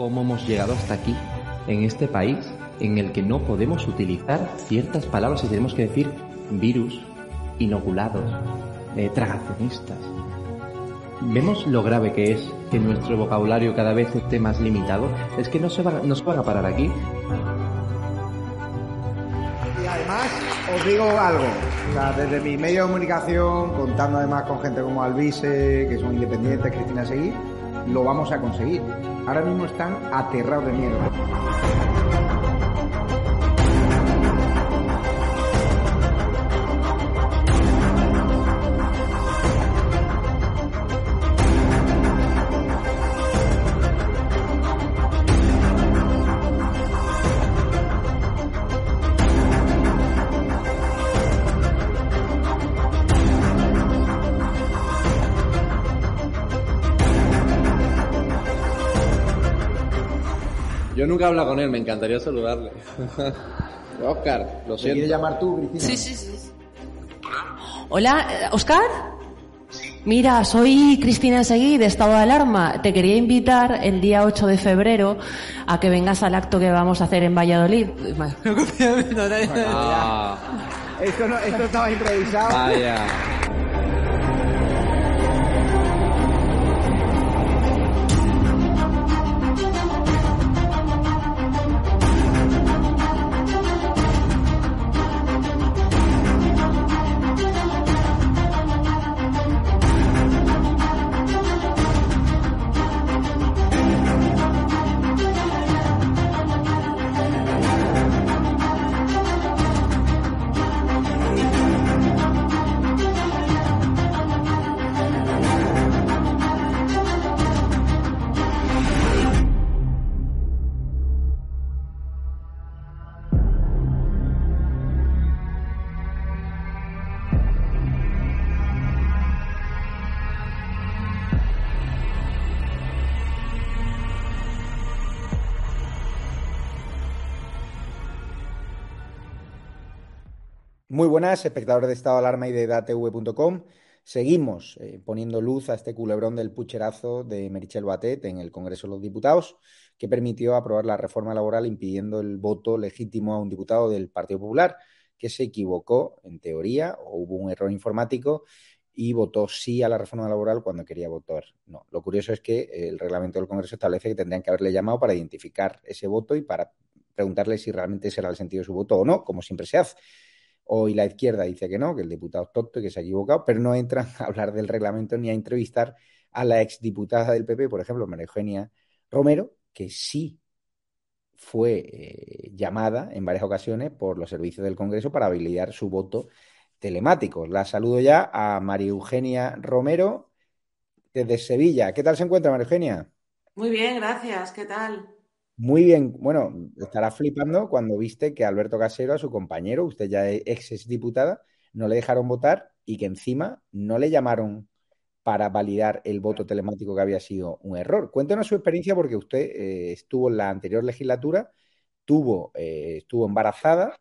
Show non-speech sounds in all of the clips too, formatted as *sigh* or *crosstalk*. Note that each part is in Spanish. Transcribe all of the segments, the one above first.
¿Cómo hemos llegado hasta aquí, en este país, en el que no podemos utilizar ciertas palabras y tenemos que decir virus, inoculados, eh, tragacionistas? ¿Vemos lo grave que es que nuestro vocabulario cada vez esté más limitado? Es que no se van, no se van a parar aquí. Y además, os digo algo, desde mi medio de comunicación, contando además con gente como Alvise, que son independientes, Cristina Seguí, lo vamos a conseguir. Ahora mismo están aterrados de miedo. Nunca he hablado con él, me encantaría saludarle. Oscar, lo ¿Te siento. quieres llamar tú, Cristina? Sí, sí, sí. Hola, eh, Oscar. Mira, soy Cristina Seguí de Estado de Alarma. Te quería invitar el día 8 de febrero a que vengas al acto que vamos a hacer en Valladolid. Ah, Esto, no, esto estaba improvisado. vaya. Muy buenas, espectadores de Estado de Alarma y de datv.com. Seguimos eh, poniendo luz a este culebrón del pucherazo de Merichel Batet en el Congreso de los Diputados, que permitió aprobar la reforma laboral impidiendo el voto legítimo a un diputado del Partido Popular, que se equivocó, en teoría, o hubo un error informático y votó sí a la reforma laboral cuando quería votar no. Lo curioso es que el reglamento del Congreso establece que tendrían que haberle llamado para identificar ese voto y para preguntarle si realmente ese era el sentido de su voto o no, como siempre se hace. Hoy la izquierda dice que no, que el diputado es tonto y que se ha equivocado, pero no entran *laughs* a hablar del reglamento ni a entrevistar a la exdiputada del PP, por ejemplo, María Eugenia Romero, que sí fue eh, llamada en varias ocasiones por los servicios del Congreso para habilitar su voto telemático. La saludo ya a María Eugenia Romero desde Sevilla. ¿Qué tal se encuentra, María Eugenia? Muy bien, gracias. ¿Qué tal? Muy bien, bueno, estará flipando cuando viste que Alberto Casero, a su compañero, usted ya es ex exdiputada, no le dejaron votar y que encima no le llamaron para validar el voto telemático que había sido un error. Cuéntenos su experiencia porque usted eh, estuvo en la anterior legislatura, tuvo, eh, estuvo embarazada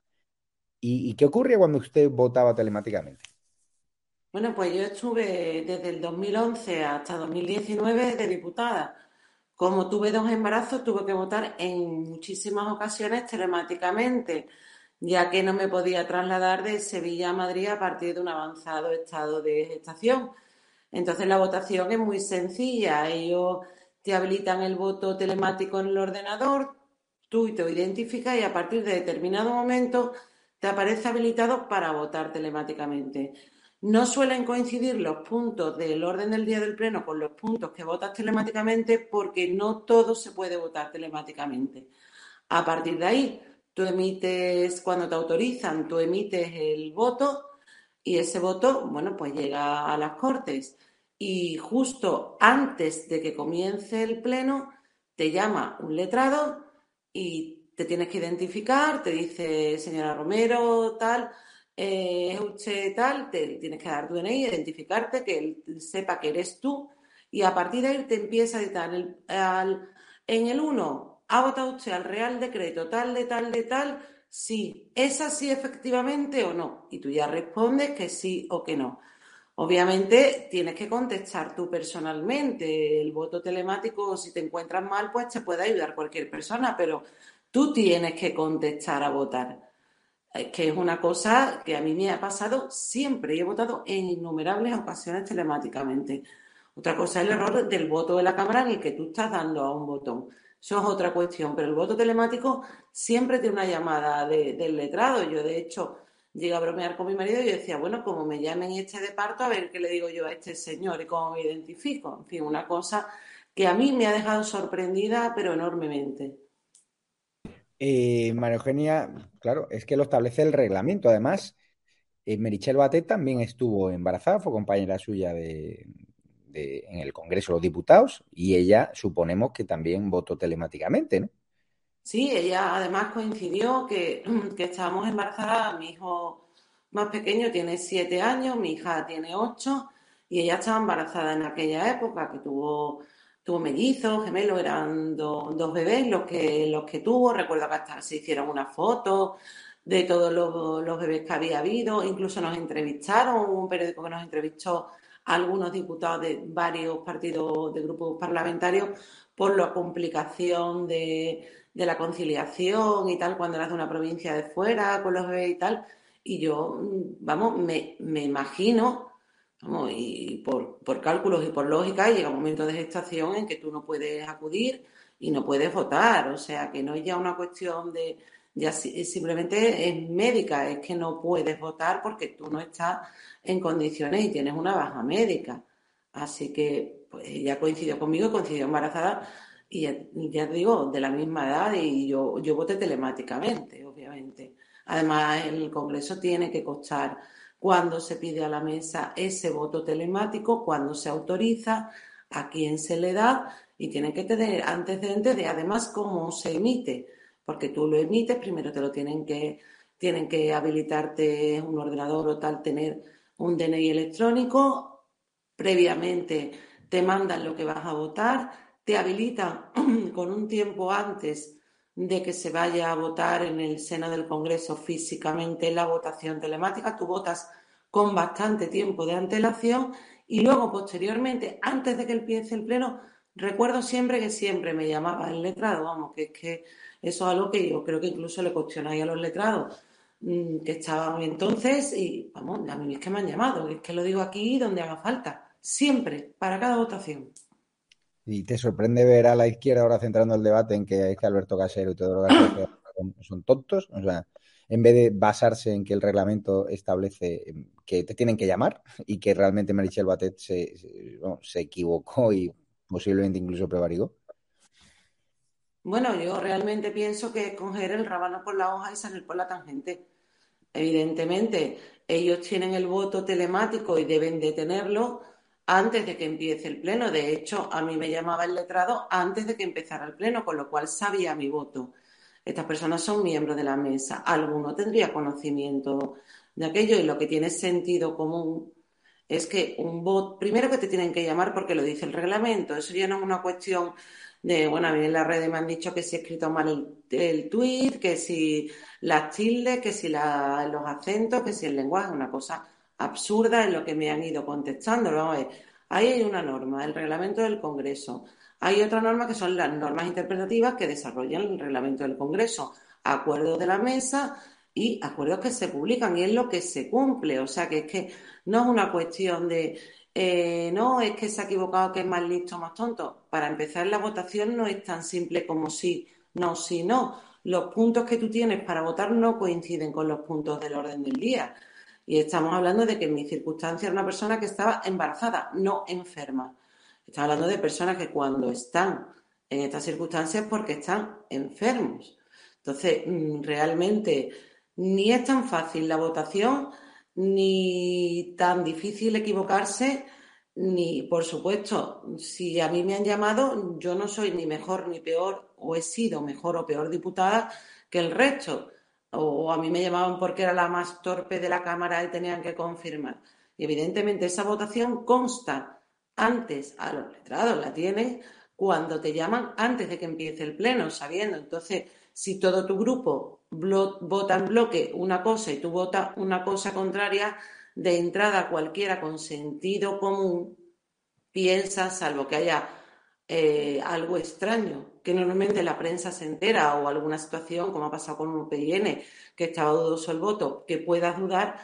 y, y ¿qué ocurría cuando usted votaba telemáticamente? Bueno, pues yo estuve desde el 2011 hasta 2019 de diputada. Como tuve dos embarazos, tuve que votar en muchísimas ocasiones telemáticamente, ya que no me podía trasladar de Sevilla a Madrid a partir de un avanzado estado de gestación. Entonces la votación es muy sencilla. Ellos te habilitan el voto telemático en el ordenador, tú te identificas y a partir de determinado momento te aparece habilitado para votar telemáticamente. No suelen coincidir los puntos del orden del día del pleno con los puntos que votas telemáticamente porque no todo se puede votar telemáticamente. A partir de ahí, tú emites, cuando te autorizan, tú emites el voto y ese voto, bueno, pues llega a las Cortes. Y justo antes de que comience el pleno, te llama un letrado y te tienes que identificar, te dice señora Romero, tal, eh, es usted tal, te tienes que dar tu DNI, identificarte, que él sepa que eres tú y a partir de ahí te empieza a editar en el 1, ¿ha votado usted al Real Decreto tal de tal de tal? Sí, ¿es así efectivamente o no? Y tú ya respondes que sí o que no. Obviamente tienes que contestar tú personalmente. El voto telemático, si te encuentras mal, pues te puede ayudar cualquier persona, pero tú tienes que contestar a votar. Que es una cosa que a mí me ha pasado siempre y he votado en innumerables ocasiones telemáticamente. Otra cosa es el error del voto de la cámara en el que tú estás dando a un botón. Eso es otra cuestión, pero el voto telemático siempre tiene una llamada del letrado. Yo, de hecho, llegué a bromear con mi marido y yo decía, bueno, como me llamen este de parto, a ver qué le digo yo a este señor y cómo me identifico. En fin, una cosa que a mí me ha dejado sorprendida, pero enormemente. Eh, María Eugenia, claro, es que lo establece el reglamento. Además, eh, Merichel Batet también estuvo embarazada, fue compañera suya de, en el Congreso de los Diputados y ella suponemos que también votó telemáticamente, ¿no? Sí, ella además coincidió que, *clears throat* que estábamos embarazadas, mi hijo más pequeño tiene siete años, mi hija tiene ocho y ella estaba embarazada en aquella época que tuvo tuvo mellizos, gemelos, eran dos bebés los que, los que tuvo. Recuerdo que hasta se hicieron una foto de todos los, los, bebés que había habido. Incluso nos entrevistaron, un periódico que nos entrevistó algunos diputados de varios partidos de grupos parlamentarios por la complicación de, la conciliación y tal, cuando eras de una provincia de fuera con los bebés y tal. Y yo, vamos, me, imagino, y por, por, cálculos y por lógica, llega un momento de gestación en que tú no puedes acudir y no puedes votar. O sea, que no es ya una cuestión de, ya simplemente es médica, es que no puedes votar porque tú no estás en condiciones y tienes una baja médica. Así que pues ella coincidió conmigo, coincidió embarazada y ya, te digo, de la misma edad y yo, yo voté telemáticamente, obviamente. Además, el Congreso tiene que constar cuando se pide a la mesa ese voto telemático, cuando se autoriza, a quién se le da y tiene que tener antecedentes de además cómo se emite porque tú lo emites, primero te lo tienen que, tienen que habilitarte un ordenador o tal, tener un DNI electrónico, previamente te mandan lo que vas a votar, te habilitan *clears throat* con un tiempo antes de que se vaya a votar en el seno del Congreso físicamente la votación telemática, tú votas con bastante tiempo de antelación y luego posteriormente, antes de que empiece el pleno, recuerdo siempre que siempre me llamaba el letrado, vamos, que es que eso es algo que yo creo que incluso le cuestionáis a los letrados mm, que estaban entonces y, vamos, a mí es que me han llamado, es que lo digo aquí donde haga falta, siempre, para cada votación. Y te sorprende ver a la izquierda ahora centrando el debate en que, que Alberto Casero y lo que *clears throat* son tontos, o sea, en vez de basarse en que el reglamento establece que te tienen que llamar y que realmente Marichel Batet se, se equivocó y posiblemente incluso prevaricó. Bueno, yo realmente pienso que es coger el rábano por la hoja y salir por la tangente. Evidentemente, ellos tienen el voto telemático y deben de tenerlo antes de que empiece el pleno. De hecho, a mí me llamaba el letrado antes de que empezara el pleno, con lo cual sabía mi voto. Estas personas son miembros de la mesa. Alguno tendría conocimiento de aquello y lo que tiene sentido común es que un voto, primero que te tienen que llamar porque lo dice el reglamento, eso ya no es una cuestión de, bueno, a mí en las redes me han dicho que si he escrito mal el, el tweet, que si las tildes, que si los acentos, que si el lenguaje, una cosa absurda en lo que me han ido contestando. ahí hay una norma, el reglamento del Congreso. Hay otra norma que son las normas interpretativas que desarrollan el reglamento del Congreso, acuerdos de la mesa y acuerdos que se publican y es lo que se cumple. O sea que es que no es una cuestión de eh, no, es que se ha equivocado, que es más listo, más tonto. Para empezar, la votación no es tan simple como sí, no, sí, no. Los puntos que tú tienes para votar no coinciden con los puntos del orden del día. Y estamos hablando de que en mi circunstancia era una persona que estaba embarazada, no enferma. Estamos hablando de personas que cuando están en estas circunstancias es porque están enfermos. Entonces, mm, realmente ni es tan fácil la votación ni tan difícil equivocarse ni, por supuesto, si a mí me han llamado, yo no soy ni mejor ni peor, o he sido mejor o peor diputada que el resto. O a mí me llamaban porque era la más torpe de la Cámara y tenían que confirmar. Y evidentemente esa votación consta antes a los letrados, la tienes cuando te llaman antes de que empiece el pleno, sabiendo. Entonces, si todo tu grupo vota en bloque una cosa y tú votas una cosa contraria, de entrada cualquiera con sentido común piensa, salvo que haya eh, algo extraño, que normalmente la prensa se entera o alguna situación, como ha pasado con un PIN, que estaba dudoso el voto, que puedas dudar,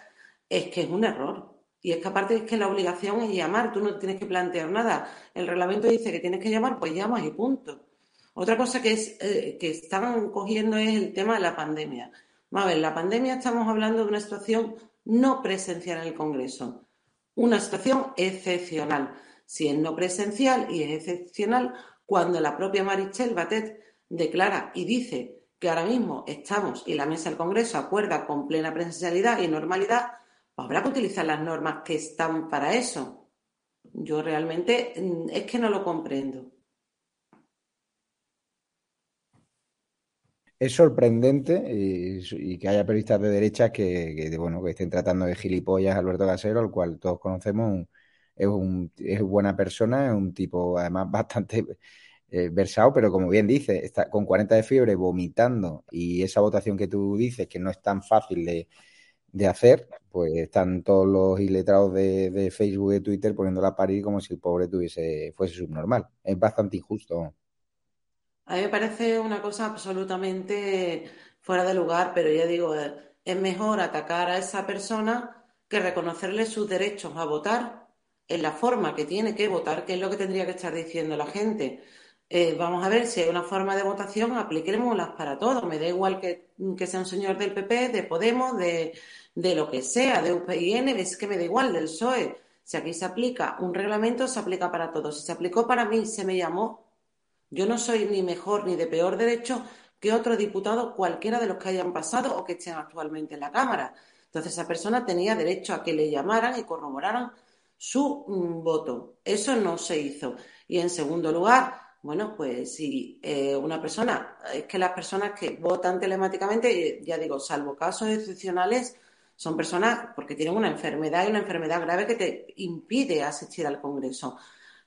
es que es un error. Y es que aparte es que la obligación es llamar, tú no tienes que plantear nada. El reglamento dice que tienes que llamar, pues llamas y punto. Otra cosa que, es, eh, que están cogiendo es el tema de la pandemia. Vamos a ver, la pandemia estamos hablando de una situación no presencial en el Congreso, una situación excepcional. Si es no presencial y es excepcional, cuando la propia Marichel Batet declara y dice que ahora mismo estamos y la mesa del Congreso acuerda con plena presencialidad y normalidad, pues habrá que utilizar las normas que están para eso. Yo realmente mm, es que no lo comprendo. Es sorprendente y, que haya periodistas de derecha que, bueno, que estén tratando de gilipollas a Alberto Casero, al cual todos conocemos, es, un, es buena persona, es un tipo además *laughs* bastante eh, versado, pero como bien dice, está con 40 de fiebre vomitando y esa votación que tú dices que no es tan fácil de, hacer, pues están todos los iletrados de, de Facebook y de Twitter poniéndola a parir como si el pobre tuviese, fuese subnormal. Es bastante injusto. A mí me parece una cosa absolutamente fuera de lugar, pero ya digo, eh, es mejor atacar a esa persona que reconocerle sus derechos a votar en la forma que tiene que votar, que es lo que tendría que estar diciendo la gente. Eh, vamos a ver si hay una forma de votación, apliquémoslas para todos. Me da igual que, sea un señor del PP, de Podemos, de, de lo que sea, de UPIN, es que me da igual, del PSOE. Si aquí se aplica un reglamento, se aplica para todos. Si se aplicó para mí, se me llamó, yo no soy ni mejor ni de peor derecho que otro diputado, cualquiera de los que hayan pasado o que estén actualmente en la Cámara. Entonces, esa persona tenía derecho a que le llamaran y corroboraran su mm, voto. Eso no se hizo. Y en segundo lugar, bueno, pues si eh, una persona, es que las personas que votan telemáticamente, ya digo, salvo casos excepcionales, son personas porque tienen una enfermedad y una enfermedad grave que te impide asistir al Congreso.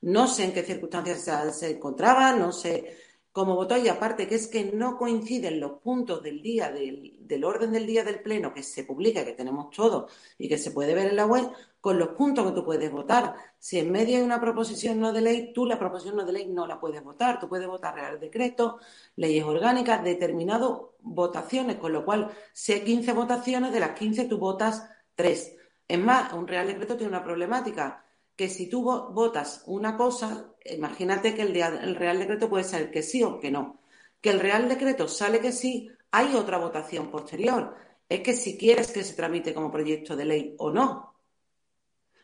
No sé en qué circunstancias se, encontraba, no sé cómo votó y aparte que es que no coinciden los puntos del día, del, orden del día del pleno que se publica, que tenemos todo y que se puede ver en la web, con los puntos que tú puedes votar. Si en medio hay una proposición no de ley, tú la proposición no de ley no la puedes votar. Tú puedes votar real decreto, leyes orgánicas, determinadas votaciones, con lo cual, si hay 15 votaciones, de las 15 tú votas 3. Es más, un real decreto tiene una problemática que si tú votas una cosa, imagínate que el, Real Decreto puede ser que sí o que no. Que el Real Decreto sale que sí, hay otra votación posterior. Es que si quieres que se tramite como proyecto de ley o no.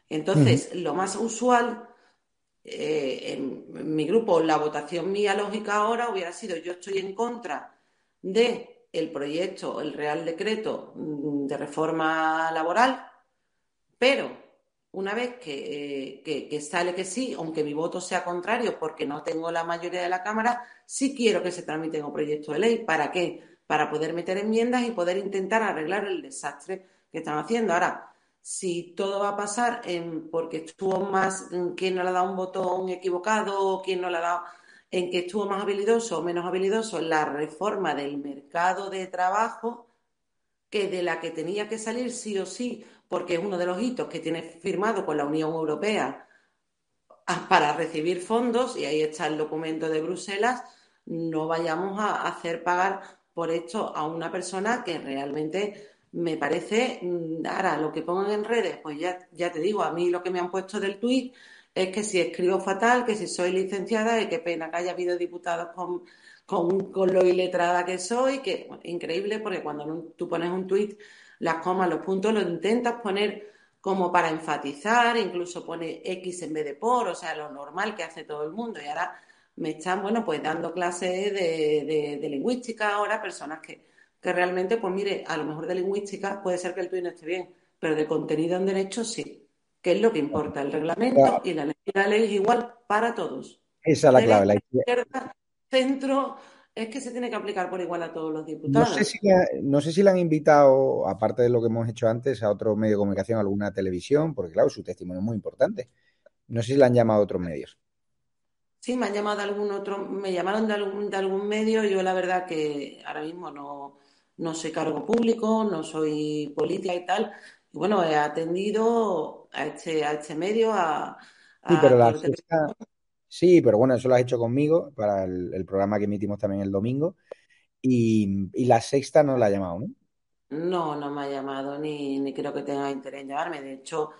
Entonces, lo más usual eh, en, mi grupo, la votación mía lógica ahora hubiera sido yo estoy en contra de el proyecto, el Real Decreto mm, de reforma laboral, pero una vez que, sale que sí, aunque mi voto sea contrario porque no tengo la mayoría de la Cámara, sí quiero que se tramite un proyecto de ley. ¿Para qué? Para poder meter enmiendas y poder intentar arreglar el desastre que están haciendo. Ahora, si todo va a pasar porque estuvo más, quién no le ha dado un botón equivocado o quién no le ha dado, en que estuvo más habilidoso o menos habilidoso la reforma del mercado de trabajo, que de la que tenía que salir sí o sí porque es uno de los hitos que tiene firmado con la Unión Europea para recibir fondos, y ahí está el documento de Bruselas, no vayamos a hacer pagar por esto a una persona que realmente me parece, mm, ahora lo que pongan en redes, pues ya, ya te digo, a mí lo que me han puesto del tuit es que si escribo fatal, que si soy licenciada, y qué pena que haya habido diputados con, con, lo iletrada que soy, que increíble porque cuando tú pones un tuit las comas, los puntos, lo intentas poner como para enfatizar, incluso pone X en vez de por, o sea, lo normal que hace todo el mundo. Y ahora me están, bueno, pues dando clases de, lingüística ahora, personas que, que, realmente, pues mire, a lo mejor de lingüística puede ser que el tuyo no esté bien, pero de contenido en derecho sí, que es lo que importa, el reglamento y la ley. la ley es igual para todos. Esa es la clave. La izquierda, centro, es que se tiene que aplicar por igual a todos los diputados. No sé, si la, no sé si le han invitado, aparte de lo que hemos hecho antes, a otro medio de comunicación, a alguna televisión, porque claro, su testimonio es muy importante. No sé si le han llamado a otros medios. Sí, me han llamado de algún otro, me llamaron de algún, de algún medio. Yo la verdad que ahora mismo no, no soy cargo público, no soy política y tal. Y bueno, he atendido a este, a este medio, a, sí, pero la sí, pero bueno, eso lo has hecho conmigo para el, programa que emitimos también el domingo. Y, y, la sexta no la ha llamado, ¿no? No, no me ha llamado, ni, ni creo que tenga interés en llamarme. De hecho,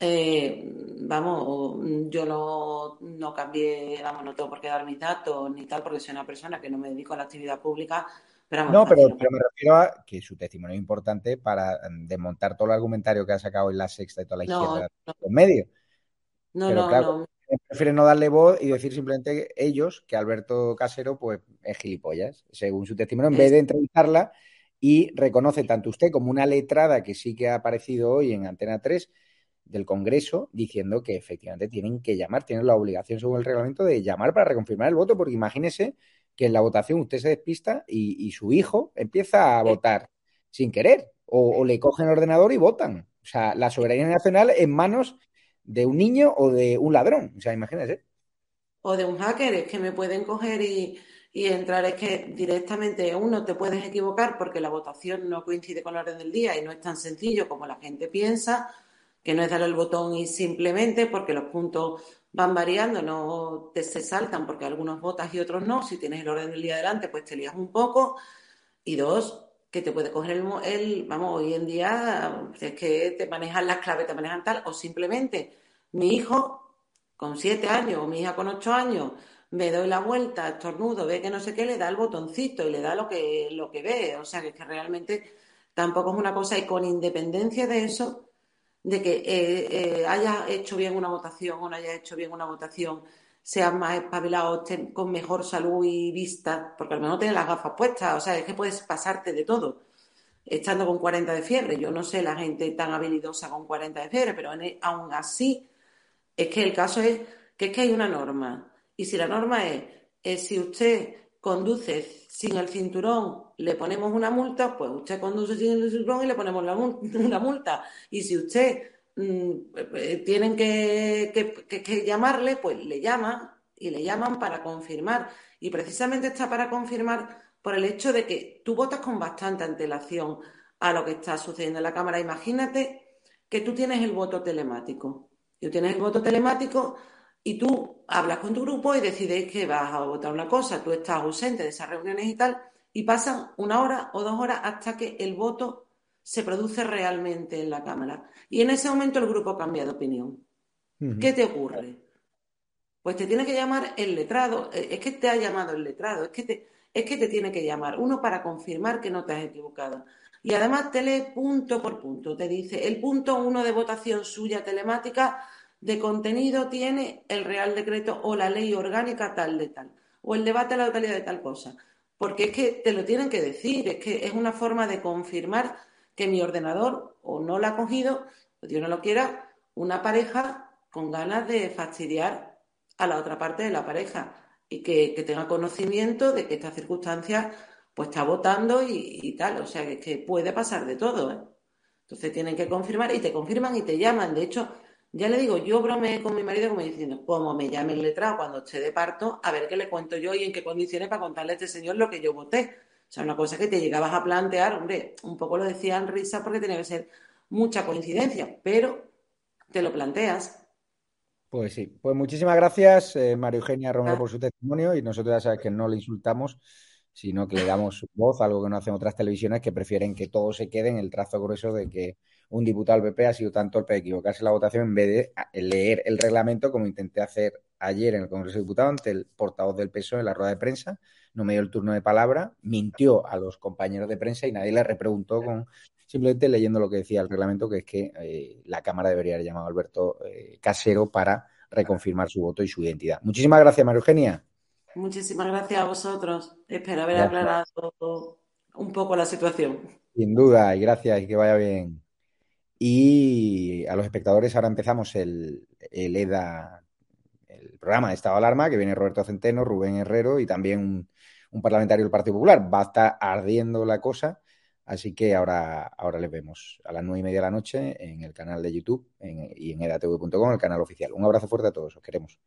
eh, vamos, yo no, no cambié, vamos, no tengo por qué dar mis datos ni tal, porque soy una persona que no me dedico a la actividad pública. Pero no, pero, me refiero a que su testimonio es importante para mm, desmontar todo el argumentario que ha sacado en la sexta y toda la izquierda no, los medios. No, no, no. Prefieren no darle voz y decir simplemente ellos que Alberto Casero pues es gilipollas, según su testimonio, en vez de entrevistarla y reconoce tanto usted como una letrada que sí que ha aparecido hoy en Antena 3 del Congreso diciendo que efectivamente tienen que llamar, tienen la obligación según el reglamento de llamar para reconfirmar el voto, porque imagínese que en la votación usted se despista y, su hijo empieza a votar sin querer o, le cogen el ordenador y votan. O sea, la soberanía nacional en manos de un niño o de un ladrón. O sea, imagínese. O de un hacker, es que me pueden coger y, y entrar, es que directamente uno te puedes equivocar porque la votación no coincide con la orden del día y no es tan sencillo como la gente piensa que no es dar el botón y simplemente porque los puntos van variando, no te se saltan porque algunos votas y otros no. Si tienes el orden del día adelante, pues te lías un poco. Y dos, que te puede coger el, vamos, hoy en día es que te manejan las claves, te manejan tal, o simplemente mi hijo con siete años o mi hija con ocho años me doy la vuelta, estornudo, ve que no sé qué, le da el botoncito y le da lo que, lo que ve. O sea que es que realmente tampoco es una cosa y con independencia de eso, de que eh, eh, haya hecho bien una votación o no haya hecho bien una votación, sea más espabilado, esté con mejor salud y vista, porque al menos tiene las gafas puestas, o sea, es que puedes pasarte de todo estando con 40 de fiebre. Yo no sé la gente tan habilidosa con 40 de fiebre, pero e, aún así es que el caso es que es que hay una norma. Y si la norma es, es si usted conduce sin el cinturón, le ponemos una multa, pues usted conduce sin el cinturón y le ponemos la *laughs* una multa. Y si usted mm, eh, tienen que, llamarle, pues le llaman y le llaman para confirmar. Y precisamente está para confirmar por el hecho de que tú votas con bastante antelación a lo que está sucediendo en la Cámara. Imagínate que tú tienes el voto telemático. Tú tienes el voto telemático y tú hablas con tu grupo y decides que vas a votar una cosa, tú estás ausente de esas reuniones y tal, y pasan una hora o dos horas hasta que el voto se produce realmente en la Cámara. Y en ese momento el grupo cambia de opinión. ¿Qué te ocurre? Pues te tiene que llamar el letrado, eh, es que te ha llamado el letrado, es que te, es que te tiene que llamar uno para confirmar que no te has equivocado. Y además te lee punto por punto, te dice el punto uno de votación suya telemática de contenido tiene el Real Decreto o la ley orgánica tal de tal, o el debate a la totalidad de tal cosa. Porque es que te lo tienen que decir, es que es una forma de confirmar que mi ordenador o no lo ha cogido, o Dios no lo quiera, una pareja con ganas de fastidiar a la otra parte de la pareja y que, tenga conocimiento de que esta circunstancia pues está votando y, tal, o sea que, que puede pasar de todo. ¿eh? Entonces tienen que confirmar y te confirman y te llaman. De hecho, ya le digo, yo bromeé con mi marido como diciendo, como me llame el letrado cuando esté de parto, a ver qué le cuento yo y en qué condiciones para contarle a este señor lo que yo voté. O sea, una cosa que te llegabas a plantear, hombre, un poco lo decía en risa porque tenía que ser mucha coincidencia, pero te lo planteas. Pues sí, pues muchísimas gracias, eh, María Eugenia Romero, por su testimonio y nosotros ya sabes que no le insultamos, sino que le damos su voz, algo que no hacen otras televisiones que prefieren que todo se quede en el trazo grueso de que un diputado del PP ha sido tan torpe de equivocarse en la votación en vez de leer el reglamento como intenté hacer ayer en el Congreso de Diputados ante el portavoz del PSOE en la rueda de prensa, no me dio el turno de palabra, mintió a los compañeros de prensa y nadie le repreguntó con simplemente leyendo lo que decía el reglamento, que es que eh, la Cámara debería haber llamado a Alberto eh, Casero para reconfirmar su voto y su identidad. Muchísimas gracias, María Eugenia. Muchísimas gracias a vosotros. Espero haber aclarado un poco la situación. Sin duda, y gracias y que vaya bien. Y a los espectadores ahora empezamos el, EDA el programa de estado alarma, que viene Roberto Centeno, Rubén Herrero y también un, un parlamentario del Partido Popular. Va a estar ardiendo la cosa. Así que ahora, ahora les vemos a las nueve y media de la noche en el canal de YouTube y en edatv.com, el canal oficial. Un abrazo fuerte a todos, os queremos.